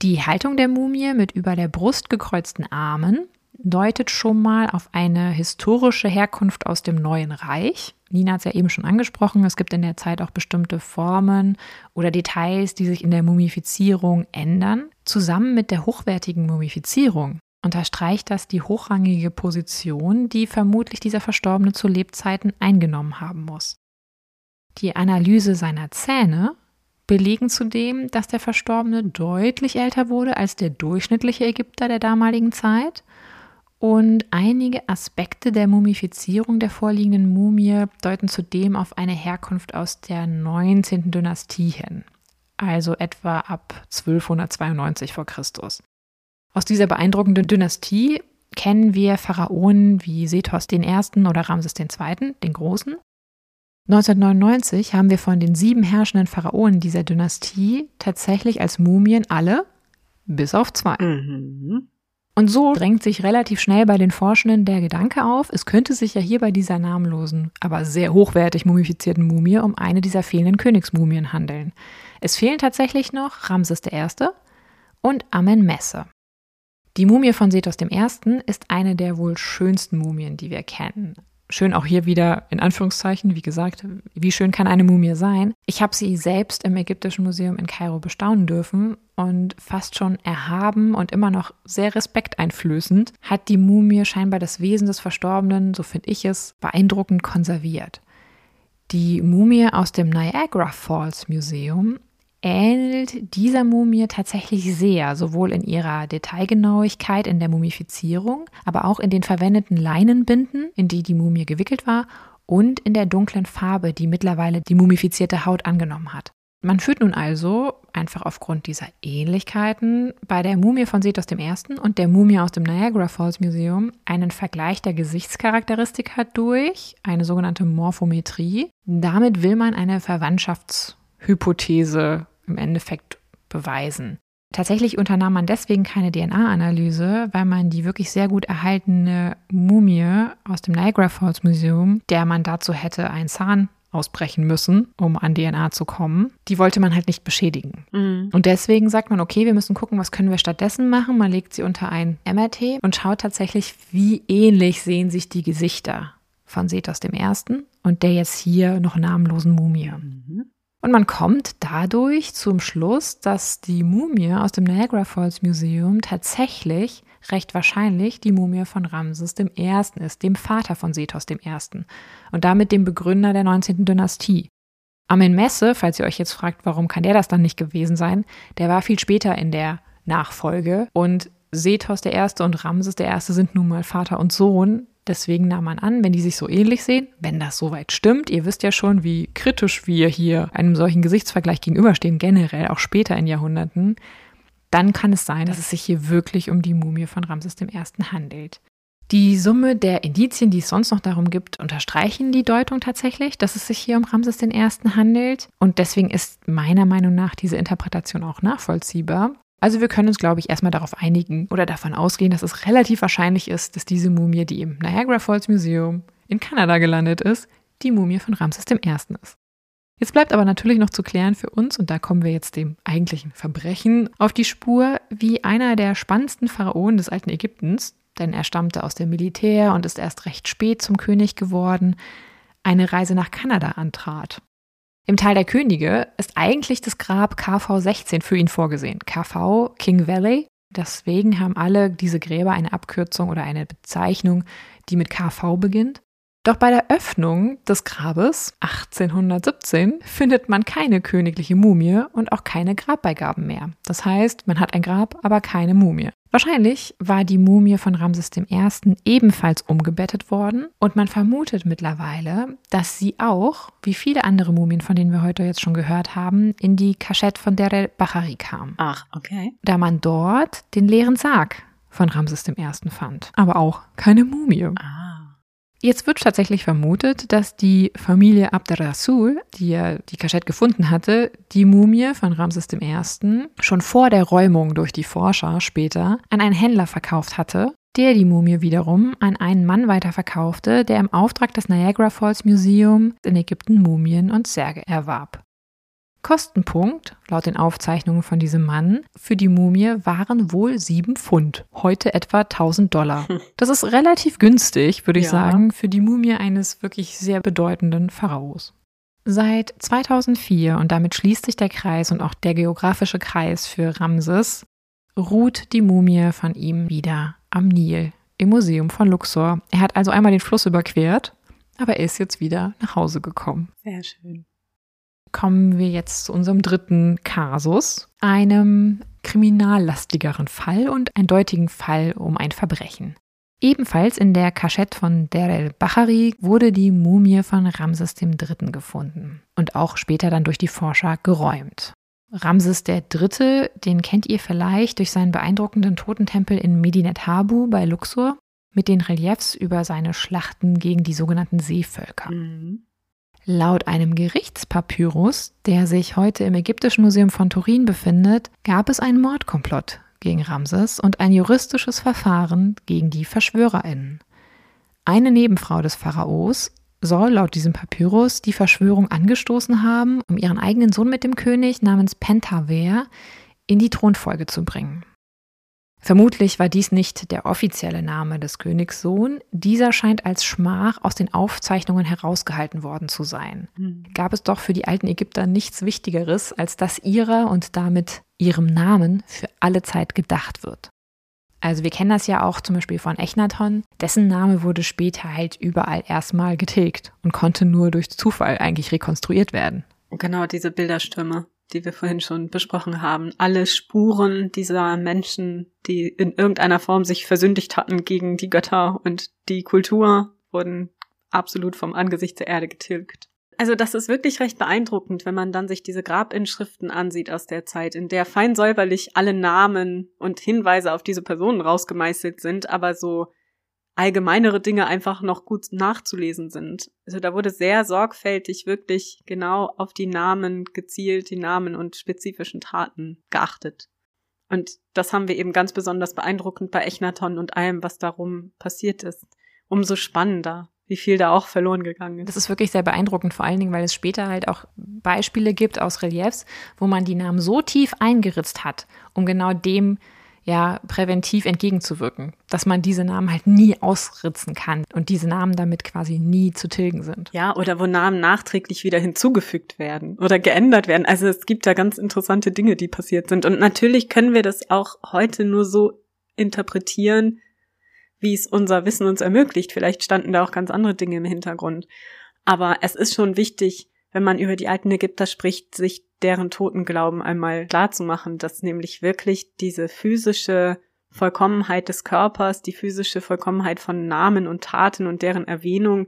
Die Haltung der Mumie mit über der Brust gekreuzten Armen deutet schon mal auf eine historische Herkunft aus dem Neuen Reich. Nina hat es ja eben schon angesprochen, es gibt in der Zeit auch bestimmte Formen oder Details, die sich in der Mumifizierung ändern. Zusammen mit der hochwertigen Mumifizierung unterstreicht das die hochrangige Position, die vermutlich dieser Verstorbene zu Lebzeiten eingenommen haben muss. Die Analyse seiner Zähne belegen zudem, dass der Verstorbene deutlich älter wurde als der durchschnittliche Ägypter der damaligen Zeit und einige Aspekte der Mumifizierung der vorliegenden Mumie deuten zudem auf eine Herkunft aus der 19. Dynastie hin, also etwa ab 1292 vor Christus. Aus dieser beeindruckenden Dynastie kennen wir Pharaonen wie Sethos I. oder Ramses II., den Großen. 1999 haben wir von den sieben herrschenden Pharaonen dieser Dynastie tatsächlich als Mumien alle, bis auf zwei. Mhm. Und so drängt sich relativ schnell bei den Forschenden der Gedanke auf, es könnte sich ja hier bei dieser namenlosen, aber sehr hochwertig mumifizierten Mumie um eine dieser fehlenden Königsmumien handeln. Es fehlen tatsächlich noch Ramses I. und Amen-Messe. Die Mumie von Sethos I. ist eine der wohl schönsten Mumien, die wir kennen schön auch hier wieder in Anführungszeichen, wie gesagt, wie schön kann eine Mumie sein. Ich habe sie selbst im Ägyptischen Museum in Kairo bestaunen dürfen und fast schon erhaben und immer noch sehr respekteinflößend hat die Mumie scheinbar das Wesen des Verstorbenen, so finde ich es, beeindruckend konserviert. Die Mumie aus dem Niagara Falls Museum ähnelt dieser Mumie tatsächlich sehr, sowohl in ihrer Detailgenauigkeit in der Mumifizierung, aber auch in den verwendeten Leinenbinden, in die die Mumie gewickelt war, und in der dunklen Farbe, die mittlerweile die mumifizierte Haut angenommen hat. Man führt nun also, einfach aufgrund dieser Ähnlichkeiten, bei der Mumie von Sethos I. und der Mumie aus dem Niagara Falls Museum einen Vergleich der Gesichtscharakteristika durch, eine sogenannte Morphometrie. Damit will man eine Verwandtschaftshypothese im Endeffekt beweisen. Tatsächlich unternahm man deswegen keine DNA-Analyse, weil man die wirklich sehr gut erhaltene Mumie aus dem Niagara Falls Museum, der man dazu hätte einen Zahn ausbrechen müssen, um an DNA zu kommen, die wollte man halt nicht beschädigen. Mhm. Und deswegen sagt man, okay, wir müssen gucken, was können wir stattdessen machen. Man legt sie unter ein MRT und schaut tatsächlich, wie ähnlich sehen sich die Gesichter von Sethos I. und der jetzt hier noch namenlosen Mumie. Mhm. Und man kommt dadurch zum Schluss, dass die Mumie aus dem Niagara Falls Museum tatsächlich recht wahrscheinlich die Mumie von Ramses I. ist, dem Vater von Sethos I. und damit dem Begründer der 19. Dynastie. Amen Messe, falls ihr euch jetzt fragt, warum kann der das dann nicht gewesen sein, der war viel später in der Nachfolge und Sethos I. und Ramses I. sind nun mal Vater und Sohn. Deswegen nahm man an, wenn die sich so ähnlich sehen, wenn das soweit stimmt, ihr wisst ja schon, wie kritisch wir hier einem solchen Gesichtsvergleich gegenüberstehen, generell auch später in Jahrhunderten, dann kann es sein, dass es sich hier wirklich um die Mumie von Ramses I. handelt. Die Summe der Indizien, die es sonst noch darum gibt, unterstreichen die Deutung tatsächlich, dass es sich hier um Ramses I. handelt. Und deswegen ist meiner Meinung nach diese Interpretation auch nachvollziehbar. Also wir können uns, glaube ich, erstmal darauf einigen oder davon ausgehen, dass es relativ wahrscheinlich ist, dass diese Mumie, die im Niagara Falls Museum in Kanada gelandet ist, die Mumie von Ramses I. ist. Jetzt bleibt aber natürlich noch zu klären für uns, und da kommen wir jetzt dem eigentlichen Verbrechen auf die Spur, wie einer der spannendsten Pharaonen des alten Ägyptens, denn er stammte aus dem Militär und ist erst recht spät zum König geworden, eine Reise nach Kanada antrat. Im Teil der Könige ist eigentlich das Grab KV 16 für ihn vorgesehen. KV King Valley. Deswegen haben alle diese Gräber eine Abkürzung oder eine Bezeichnung, die mit KV beginnt. Doch bei der Öffnung des Grabes 1817 findet man keine königliche Mumie und auch keine Grabbeigaben mehr. Das heißt, man hat ein Grab, aber keine Mumie. Wahrscheinlich war die Mumie von Ramses I. ebenfalls umgebettet worden und man vermutet mittlerweile, dass sie auch, wie viele andere Mumien, von denen wir heute jetzt schon gehört haben, in die Kaschette von Deir el-Bahari kam. Ach, okay. Da man dort den leeren Sarg von Ramses I. fand, aber auch keine Mumie. Ah. Jetzt wird tatsächlich vermutet, dass die Familie Abd Rasul, die ja die Kaschette gefunden hatte, die Mumie von Ramses I. schon vor der Räumung durch die Forscher später an einen Händler verkauft hatte, der die Mumie wiederum an einen Mann weiterverkaufte, der im Auftrag des Niagara Falls Museum in Ägypten Mumien und Särge erwarb. Kostenpunkt, laut den Aufzeichnungen von diesem Mann, für die Mumie waren wohl sieben Pfund, heute etwa 1000 Dollar. Das ist relativ günstig, würde ich Ja. sagen, für die Mumie eines wirklich sehr bedeutenden Pharaos. Seit 2004, und damit schließt sich der Kreis und auch der geografische Kreis für Ramses, ruht die Mumie von ihm wieder am Nil im Museum von Luxor. Er hat also einmal den Fluss überquert, aber er ist jetzt wieder nach Hause gekommen Sehr schön. Kommen wir jetzt zu unserem dritten Kasus, einem kriminallastigeren Fall und eindeutigen Fall um ein Verbrechen. Ebenfalls in der Kaschette von Der el-Bahari wurde die Mumie von Ramses III. gefunden und auch später dann durch die Forscher geräumt. Ramses III., den kennt ihr vielleicht durch seinen beeindruckenden Totentempel in Medinet Habu bei Luxor mit den Reliefs über seine Schlachten gegen die sogenannten Seevölker. Mhm. Laut einem Gerichtspapyrus, der sich heute im Ägyptischen Museum von Turin befindet, gab es einen Mordkomplott gegen Ramses und ein juristisches Verfahren gegen die Verschwörerinnen. Eine Nebenfrau des Pharaos soll laut diesem Papyrus die Verschwörung angestoßen haben, um ihren eigenen Sohn mit dem König namens Pentaver in die Thronfolge zu bringen. Vermutlich war dies nicht der offizielle Name des Königssohn, dieser scheint als Schmach aus den Aufzeichnungen herausgehalten worden zu sein. Mhm. Gab es doch für die alten Ägypter nichts Wichtigeres, als dass ihrer und damit ihrem Namen für alle Zeit gedacht wird. Also wir kennen das ja auch zum Beispiel von Echnaton, dessen Name wurde später halt überall erstmal getilgt und konnte nur durch Zufall eigentlich rekonstruiert werden. Genau, diese Bilderstürme, die wir vorhin schon besprochen haben. Alle Spuren dieser Menschen, die in irgendeiner Form sich versündigt hatten gegen die Götter und die Kultur, wurden absolut vom Angesicht der Erde getilgt. Also das ist wirklich recht beeindruckend, wenn man dann sich diese Grabinschriften ansieht aus der Zeit, in der fein säuberlich alle Namen und Hinweise auf diese Personen rausgemeißelt sind, aber so allgemeinere Dinge einfach noch gut nachzulesen sind. Also da wurde sehr sorgfältig wirklich genau auf die Namen gezielt, die Namen und spezifischen Taten geachtet. Und das haben wir eben ganz besonders beeindruckend bei Echnaton und allem, was darum passiert ist. Umso spannender, wie viel da auch verloren gegangen ist. Das ist wirklich sehr beeindruckend, vor allen Dingen, weil es später halt auch Beispiele gibt aus Reliefs, wo man die Namen so tief eingeritzt hat, um genau dem ja präventiv entgegenzuwirken, dass man diese Namen halt nie ausritzen kann und diese Namen damit quasi nie zu tilgen sind. Ja, oder wo Namen nachträglich wieder hinzugefügt werden oder geändert werden. Also es gibt da ganz interessante Dinge, die passiert sind. Und natürlich können wir das auch heute nur so interpretieren, wie es unser Wissen uns ermöglicht. Vielleicht standen da auch ganz andere Dinge im Hintergrund. Aber es ist schon wichtig, wenn man über die alten Ägypter spricht, sich deren Totenglauben einmal klar zu machen, dass nämlich wirklich diese physische Vollkommenheit des Körpers, die physische Vollkommenheit von Namen und Taten und deren Erwähnung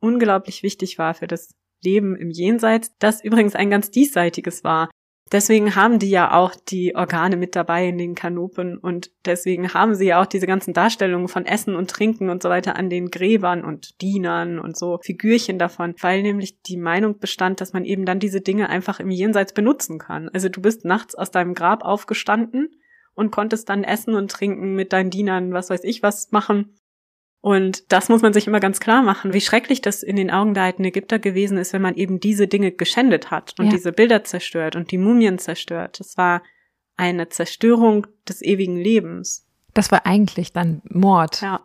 unglaublich wichtig war für das Leben im Jenseits, das übrigens ein ganz diesseitiges war. Deswegen haben die ja auch die Organe mit dabei in den Kanopen und deswegen haben sie ja auch diese ganzen Darstellungen von Essen und Trinken und so weiter an den Gräbern und Dienern und so Figürchen davon, weil nämlich die Meinung bestand, dass man eben dann diese Dinge einfach im Jenseits benutzen kann. Also du bist nachts aus deinem Grab aufgestanden und konntest dann essen und trinken mit deinen Dienern, was weiß ich was machen. Und das muss man sich immer ganz klar machen, wie schrecklich das in den Augen der alten Ägypter gewesen ist, wenn man eben diese Dinge geschändet hat und Ja. diese Bilder zerstört und die Mumien zerstört. Das war eine Zerstörung des ewigen Lebens. Das war eigentlich dann Mord. Ja.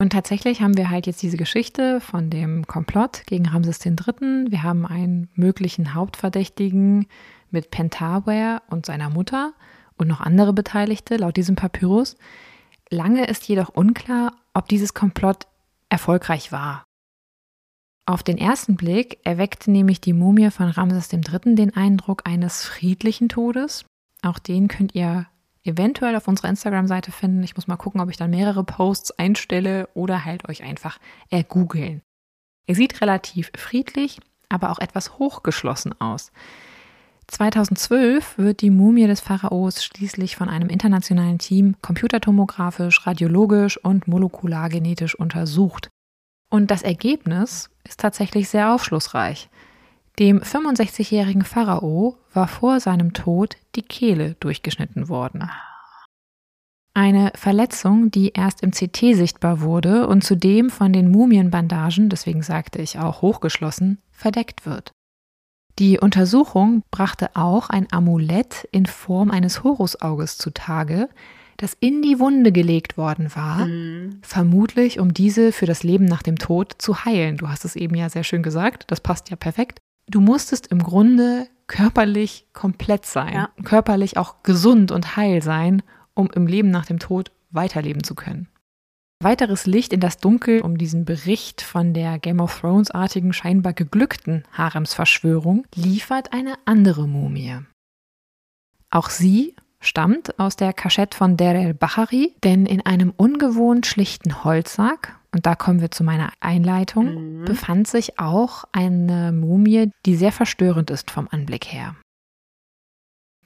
Und tatsächlich haben wir halt jetzt diese Geschichte von dem Komplott gegen Ramses III. Wir haben einen möglichen Hauptverdächtigen mit Pentaware und seiner Mutter und noch andere Beteiligte laut diesem Papyrus. Lange ist jedoch unklar, ob dieses Komplott erfolgreich war. Auf den ersten Blick erweckte nämlich die Mumie von Ramses III. den Eindruck eines friedlichen Todes. Auch den könnt ihr eventuell auf unserer Instagram-Seite finden. Ich muss mal gucken, ob ich dann mehrere Posts einstelle oder halt euch einfach ergoogeln. Er sieht relativ friedlich, aber auch etwas hochgeschlossen aus. 2012 wird die Mumie des Pharaos schließlich von einem internationalen Team computertomografisch, radiologisch und molekulargenetisch untersucht. Und das Ergebnis ist tatsächlich sehr aufschlussreich. Dem 65-jährigen Pharao war vor seinem Tod die Kehle durchgeschnitten worden. Eine Verletzung, die erst im CT sichtbar wurde und zudem von den Mumienbandagen, deswegen sagte ich auch hochgeschlossen, verdeckt wird. Die Untersuchung brachte auch ein Amulett in Form eines Horusauges zutage, das in die Wunde gelegt worden war, mhm. vermutlich um diese für das Leben nach dem Tod zu heilen. Du hast es eben ja sehr schön gesagt, das passt ja perfekt. Du musstest im Grunde körperlich komplett sein, ja. körperlich auch gesund und heil sein, um im Leben nach dem Tod weiterleben zu können. Weiteres Licht in das Dunkel um diesen Bericht von der Game of Thrones-artigen scheinbar geglückten Haremsverschwörung liefert eine andere Mumie. Auch sie stammt aus der Kaschette von Der el-Bahari, denn in einem ungewohnt schlichten Holzsack, und da kommen wir zu meiner Einleitung, mhm. befand sich auch eine Mumie, die sehr verstörend ist vom Anblick her.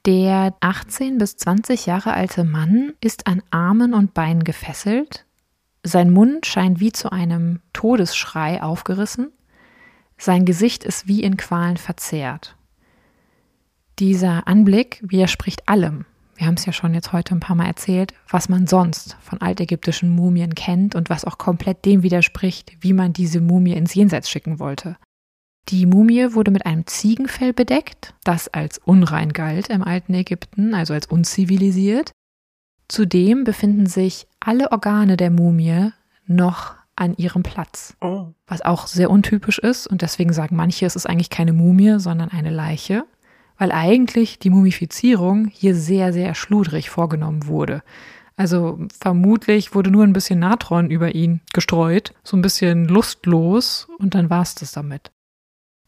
Der 18 bis 20 Jahre alte Mann ist an Armen und Beinen gefesselt, sein Mund scheint wie zu einem Todesschrei aufgerissen, sein Gesicht ist wie in Qualen verzerrt. Dieser Anblick widerspricht allem, wir haben es ja schon jetzt heute ein paar Mal erzählt, was man sonst von altägyptischen Mumien kennt und was auch komplett dem widerspricht, wie man diese Mumie ins Jenseits schicken wollte. Die Mumie wurde mit einem Ziegenfell bedeckt, das als unrein galt im alten Ägypten, also als unzivilisiert. Zudem befinden sich alle Organe der Mumie noch an ihrem Platz, oh. was auch sehr untypisch ist und deswegen sagen manche, es ist eigentlich keine Mumie, sondern eine Leiche weil eigentlich die Mumifizierung hier sehr, sehr schludrig vorgenommen wurde. Also vermutlich wurde nur ein bisschen Natron über ihn gestreut, so ein bisschen lustlos und dann war es das damit.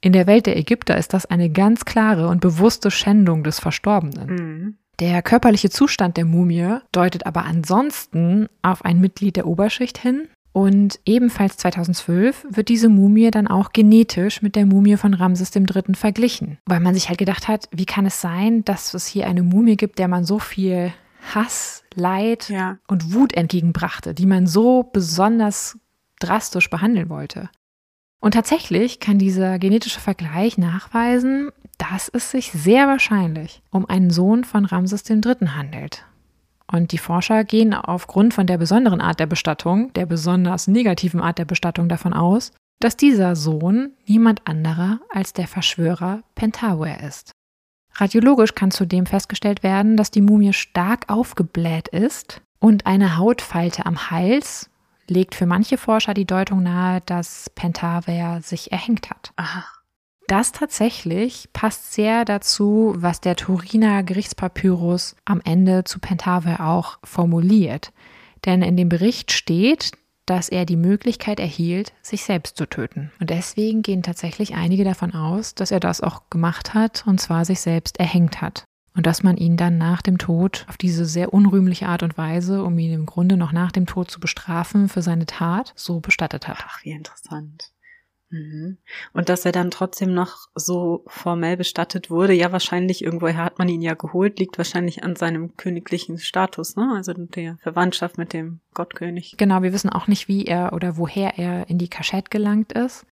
In der Welt der Ägypter ist das eine ganz klare und bewusste Schändung des Verstorbenen. Mhm. Der körperliche Zustand der Mumie deutet aber ansonsten auf ein Mitglied der Oberschicht hin, und ebenfalls 2012 wird diese Mumie dann auch genetisch mit der Mumie von Ramses III. verglichen, weil man sich halt gedacht hat, wie kann es sein, dass es hier eine Mumie gibt, der man so viel Hass, Leid ja. und Wut entgegenbrachte, die man so besonders drastisch behandeln wollte. Und tatsächlich kann dieser genetische Vergleich nachweisen, dass es sich sehr wahrscheinlich um einen Sohn von Ramses III. handelt. Und die Forscher gehen aufgrund von der besonderen Art der Bestattung, der besonders negativen Art der Bestattung davon aus, dass dieser Sohn niemand anderer als der Verschwörer Pentaware ist. Radiologisch kann zudem festgestellt werden, dass die Mumie stark aufgebläht ist und eine Hautfalte am Hals legt für manche Forscher die Deutung nahe, dass Pentaware sich erhängt hat. Aha. Das tatsächlich passt sehr dazu, was der Turiner Gerichtspapyrus am Ende zu Pentave auch formuliert. Denn in dem Bericht steht, dass er die Möglichkeit erhielt, sich selbst zu töten. Und deswegen gehen tatsächlich einige davon aus, dass er das auch gemacht hat, und zwar sich selbst erhängt hat. Und dass man ihn dann nach dem Tod auf diese sehr unrühmliche Art und Weise, um ihn im Grunde noch nach dem Tod zu bestrafen für seine Tat, so bestattet hat. Ach, wie interessant. Mhm. Und dass er dann trotzdem noch so formell bestattet wurde, ja wahrscheinlich irgendwoher hat man ihn ja geholt, liegt wahrscheinlich an seinem königlichen Status, ne? Also der Verwandtschaft mit dem Gottkönig. Genau, wir wissen auch nicht, wie er oder woher er in die Kaschette gelangt ist.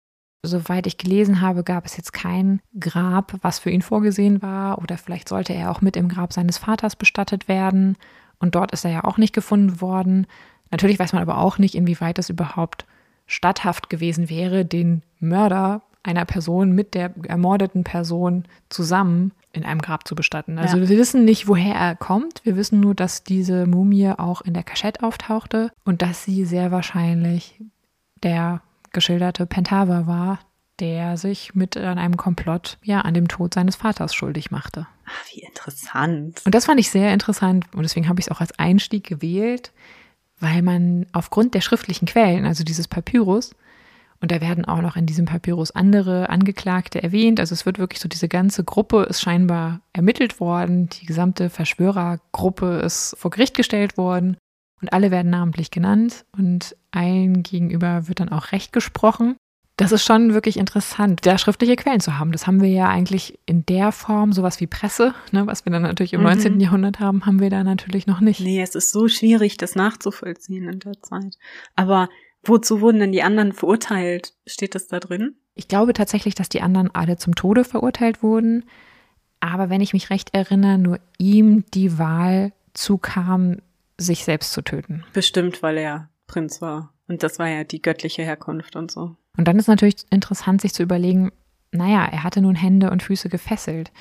Soweit ich gelesen habe, gab es jetzt kein Grab, was für ihn vorgesehen war, oder vielleicht sollte er auch mit im Grab seines Vaters bestattet werden. Und dort ist er ja auch nicht gefunden worden. Natürlich weiß man aber auch nicht, inwieweit es überhaupt statthaft gewesen wäre, den Mörder einer Person mit der ermordeten Person zusammen in einem Grab zu bestatten. Also ja. wir wissen nicht, woher er kommt. Wir wissen nur, dass diese Mumie auch in der Kaschette auftauchte und dass sie sehr wahrscheinlich der geschilderte Pentava war, der sich mit an einem Komplott ja an dem Tod seines Vaters schuldig machte. Ach, wie interessant. Und das fand ich sehr interessant und deswegen habe ich es auch als Einstieg gewählt, weil man aufgrund der schriftlichen Quellen, also dieses Papyrus, und da werden auch noch in diesem Papyrus andere Angeklagte erwähnt. Also es wird wirklich so, diese ganze Gruppe ist scheinbar ermittelt worden. Die gesamte Verschwörergruppe ist vor Gericht gestellt worden. Und alle werden namentlich genannt. Und allen gegenüber wird dann auch Recht gesprochen. Das ist schon wirklich interessant, da schriftliche Quellen zu haben. Das haben wir ja eigentlich in der Form, sowas wie Presse, ne, was wir dann natürlich im mhm. 19. Jahrhundert haben, haben wir da natürlich noch nicht. Nee, es ist so schwierig, das nachzuvollziehen in der Zeit. Aber Wozu wurden denn die anderen verurteilt? Steht das da drin? Ich glaube tatsächlich, dass die anderen alle zum Tode verurteilt wurden. Aber wenn ich mich recht erinnere, nur ihm die Wahl zukam, sich selbst zu töten. Bestimmt, weil er Prinz war. Und das war ja die göttliche Herkunft und so. Und dann ist natürlich interessant, sich zu überlegen, naja, er hatte nun Hände und Füße gefesselt.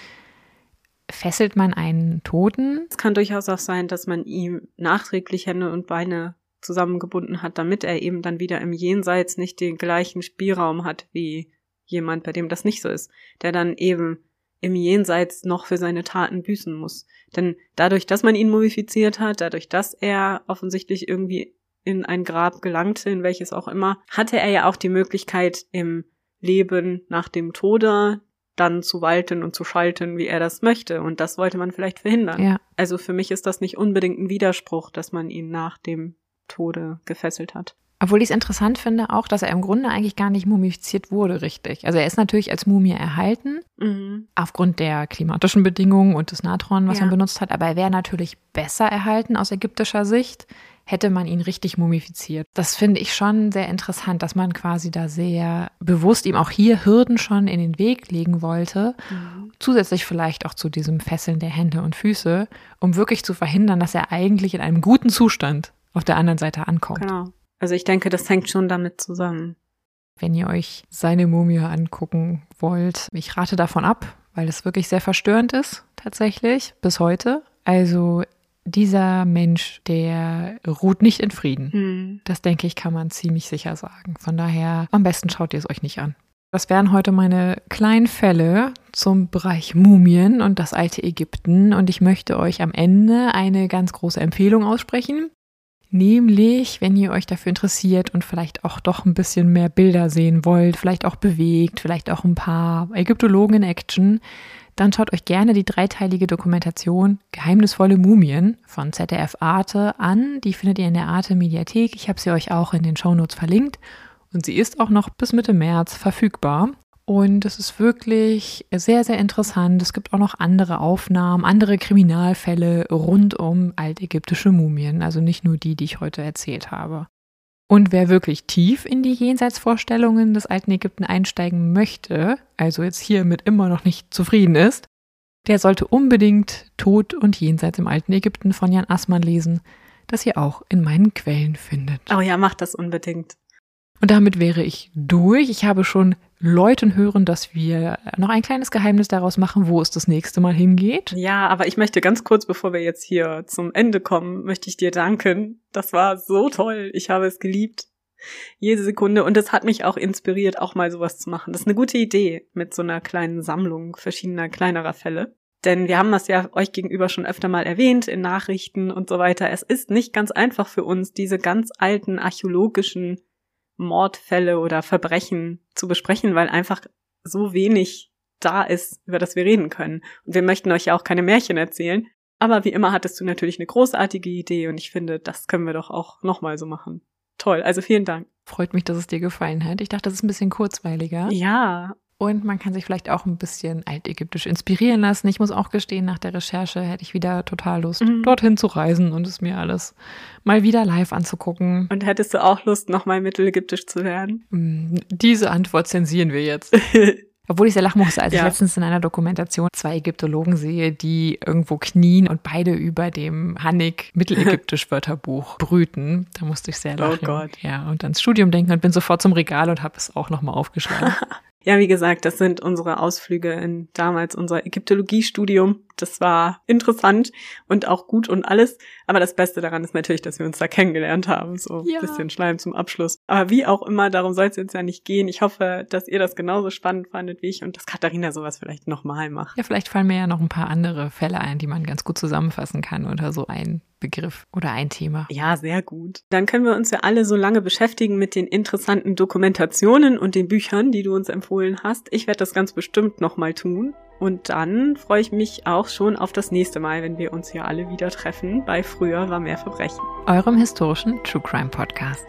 Fesselt man einen Toten? Es kann durchaus auch sein, dass man ihm nachträglich Hände und Beine zusammengebunden hat, damit er eben dann wieder im Jenseits nicht den gleichen Spielraum hat wie jemand, bei dem das nicht so ist, der dann eben im Jenseits noch für seine Taten büßen muss. Denn dadurch, dass man ihn mumifiziert hat, dadurch, dass er offensichtlich irgendwie in ein Grab gelangte, in welches auch immer, hatte er ja auch die Möglichkeit, im Leben nach dem Tode dann zu walten und zu schalten, wie er das möchte. Und das wollte man vielleicht verhindern. Ja. Also für mich ist das nicht unbedingt ein Widerspruch, dass man ihn nach dem Tode gefesselt hat. Obwohl ich es interessant finde auch, dass er im Grunde eigentlich gar nicht mumifiziert wurde, richtig. Also er ist natürlich als Mumie erhalten, mhm. aufgrund der klimatischen Bedingungen und des Natron, was ja. man benutzt hat. Aber er wäre natürlich besser erhalten aus ägyptischer Sicht, hätte man ihn richtig mumifiziert. Das finde ich schon sehr interessant, dass man quasi da sehr bewusst ihm auch hier Hürden schon in den Weg legen wollte. Mhm. Zusätzlich vielleicht auch zu diesem Fesseln der Hände und Füße, um wirklich zu verhindern, dass er eigentlich in einem guten Zustand auf der anderen Seite ankommt. Genau. Also ich denke, das hängt schon damit zusammen. Wenn ihr euch seine Mumie angucken wollt, ich rate davon ab, weil es wirklich sehr verstörend ist, tatsächlich, bis heute. Also dieser Mensch, der ruht nicht in Frieden. Mhm. Das denke ich, kann man ziemlich sicher sagen. Von daher, am besten schaut ihr es euch nicht an. Das wären heute meine kleinen Fälle zum Bereich Mumien und das alte Ägypten. Und ich möchte euch am Ende eine ganz große Empfehlung aussprechen. Nämlich, wenn ihr euch dafür interessiert und vielleicht auch doch ein bisschen mehr Bilder sehen wollt, vielleicht auch bewegt, vielleicht auch ein paar Ägyptologen in Action, dann schaut euch gerne die dreiteilige Dokumentation Geheimnisvolle Mumien von ZDF Arte an. Die findet ihr in der Arte Mediathek. Ich habe sie euch auch in den Shownotes verlinkt. Und sie ist auch noch bis Mitte März verfügbar. Und es ist wirklich sehr, sehr interessant. Es gibt auch noch andere Aufnahmen, andere Kriminalfälle rund um altägyptische Mumien, also nicht nur die, die ich heute erzählt habe. Und wer wirklich tief in die Jenseitsvorstellungen des alten Ägypten einsteigen möchte, also jetzt hiermit immer noch nicht zufrieden ist, der sollte unbedingt Tod und Jenseits im alten Ägypten von Jan Assmann lesen, das ihr auch in meinen Quellen findet. Oh ja, macht das unbedingt. Und damit wäre ich durch. Ich habe schon Leuten hören, dass wir noch ein kleines Geheimnis daraus machen, wo es das nächste Mal hingeht. Ja, aber ich möchte ganz kurz, bevor wir jetzt hier zum Ende kommen, möchte ich dir danken. Das war so toll. Ich habe es geliebt. Jede Sekunde. Und es hat mich auch inspiriert, auch mal sowas zu machen. Das ist eine gute Idee mit so einer kleinen Sammlung verschiedener kleinerer Fälle. Denn wir haben das ja euch gegenüber schon öfter mal erwähnt in Nachrichten und so weiter. Es ist nicht ganz einfach für uns, diese ganz alten archäologischen Mordfälle oder Verbrechen zu besprechen, weil einfach so wenig da ist, über das wir reden können. Und wir möchten euch ja auch keine Märchen erzählen. Aber wie immer hattest du natürlich eine großartige Idee und ich finde, das können wir doch auch nochmal so machen. Toll, also vielen Dank. Freut mich, dass es dir gefallen hat. Ich dachte, das ist ein bisschen kurzweiliger. Ja, und man kann sich vielleicht auch ein bisschen altägyptisch inspirieren lassen. Ich muss auch gestehen, nach der Recherche hätte ich wieder total Lust, mhm. dorthin zu reisen und es mir alles mal wieder live anzugucken. Und hättest du auch Lust, nochmal mittelägyptisch zu lernen? Mm, diese Antwort zensieren wir jetzt. Obwohl ich sehr lachen musste, als ja. ich letztens in einer Dokumentation zwei Ägyptologen sehe, die irgendwo knien und beide über dem Hannig mittelägyptisch Wörterbuch brüten. Da musste ich sehr oh lachen. Oh Gott. Ja, und ans Studium denken und bin sofort zum Regal und habe es auch nochmal aufgeschlagen. Ja, wie gesagt, das sind unsere Ausflüge in damals unser Ägyptologiestudium. Das war interessant und auch gut und alles. Aber das Beste daran ist natürlich, dass wir uns da kennengelernt haben. So Ja. ein bisschen Schleim zum Abschluss. Aber wie auch immer, darum soll es jetzt ja nicht gehen. Ich hoffe, dass ihr das genauso spannend fandet wie ich und dass Katharina sowas vielleicht nochmal macht. Ja, vielleicht fallen mir ja noch ein paar andere Fälle ein, die man ganz gut zusammenfassen kann unter so ein Begriff oder ein Thema. Ja, sehr gut. Dann können wir uns ja alle so lange beschäftigen mit den interessanten Dokumentationen und den Büchern, die du uns empfohlen hast. Ich werde das ganz bestimmt nochmal tun. Und dann freue ich mich auch schon auf das nächste Mal, wenn wir uns hier alle wieder treffen bei Früher war mehr Verbrechen. Eurem historischen True Crime Podcast.